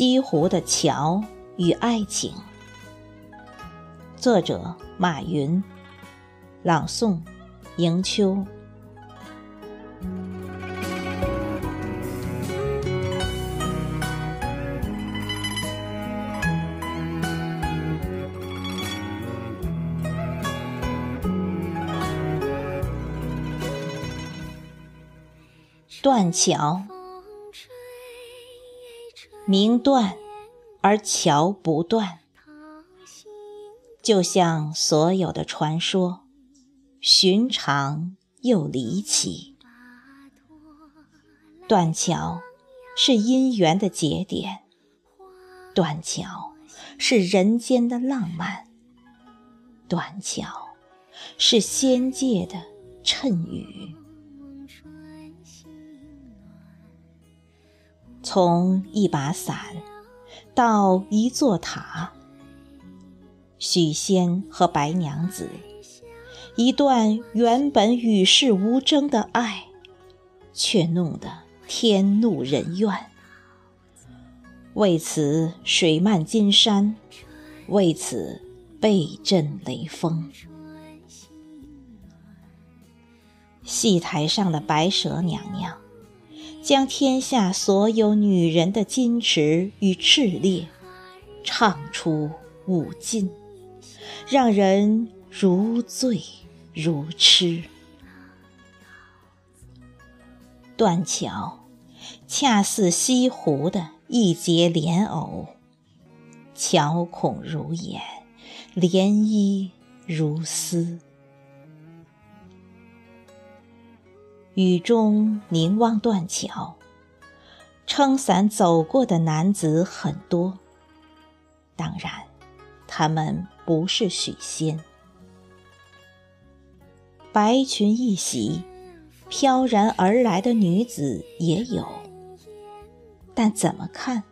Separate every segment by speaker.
Speaker 1: 西湖的桥与爱情，作者马云，朗诵迎秋。断桥。名断，而桥不断，就像所有的传说，寻常又离奇。断桥是姻缘的节点，断桥是人间的浪漫，断桥是仙界的谶语。从一把伞到一座塔，许仙和白娘子一段原本与世无争的爱，却弄得天怒人怨。为此水漫金山，为此被震雷峰。戏台上的白蛇娘娘。将天下所有女人的矜持与炽烈唱出无尽，让人如醉如痴。断桥，恰似西湖的一节莲藕，桥孔如眼，涟漪如丝。雨中凝望断桥，撑伞走过的男子很多。当然，他们不是许仙。白裙一袭，飘然而来的女子也有，但怎么看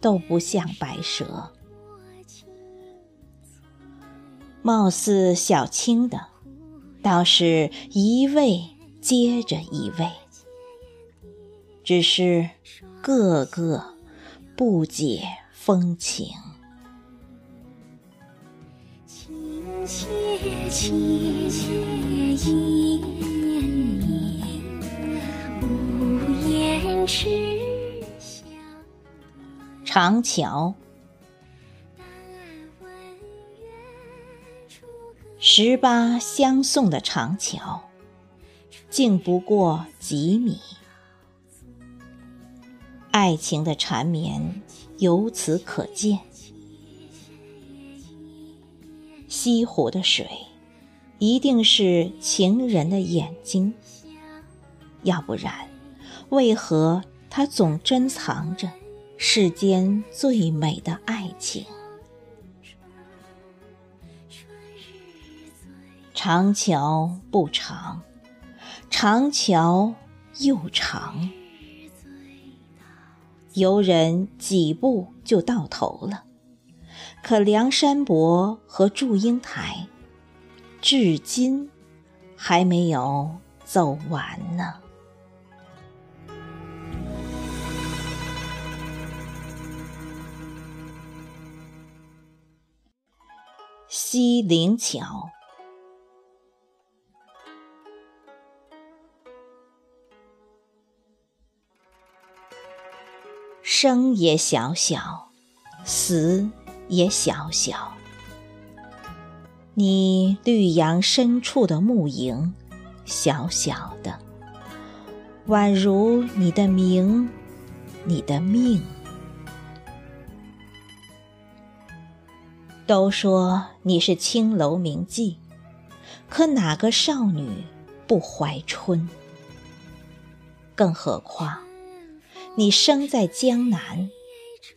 Speaker 1: 都不像白蛇。貌似小青的，倒是一位。接着一位，只是个个不解风情。长桥，十八相送的长桥。竟不过几米，爱情的缠绵由此可见。西湖的水，一定是情人的眼睛，要不然，为何它总珍藏着世间最美的爱情？长桥不长。长桥又长，游人几步就到头了。可梁山伯和祝英台，至今还没有走完呢。西泠桥。生也小小，死也小小。你绿杨深处的暮影，小小的，宛如你的名，你的命。都说你是青楼名妓，可哪个少女不怀春？更何况。你生在江南，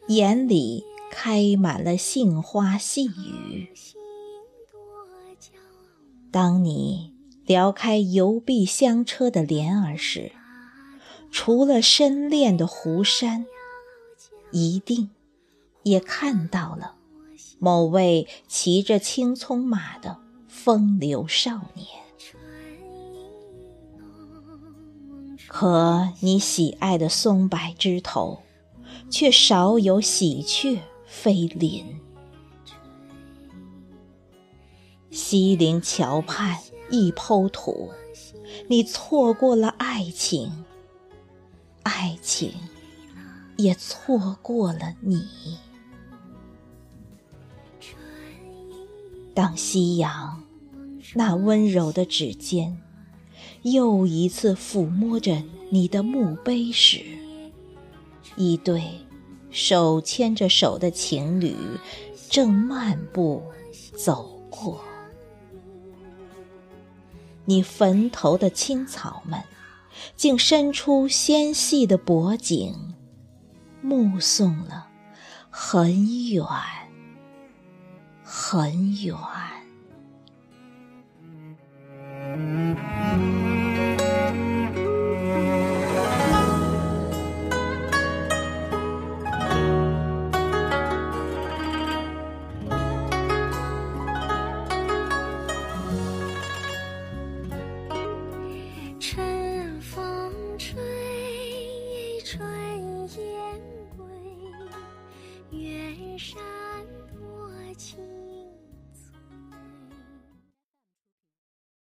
Speaker 1: 眼里开满了杏花细雨。当你撩开油壁香车的帘儿时，除了深恋的湖山，一定也看到了某位骑着青葱马的风流少年。可你喜爱的松柏枝头，却少有喜鹊飞临。西陵桥畔一抔土，你错过了爱情，爱情也错过了你。当夕阳那温柔的指尖又一次抚摸着你的墓碑时，一对手牵着手的情侣正漫步走过。你坟头的青草们，竟伸出纤细的脖颈，目送了很远很远。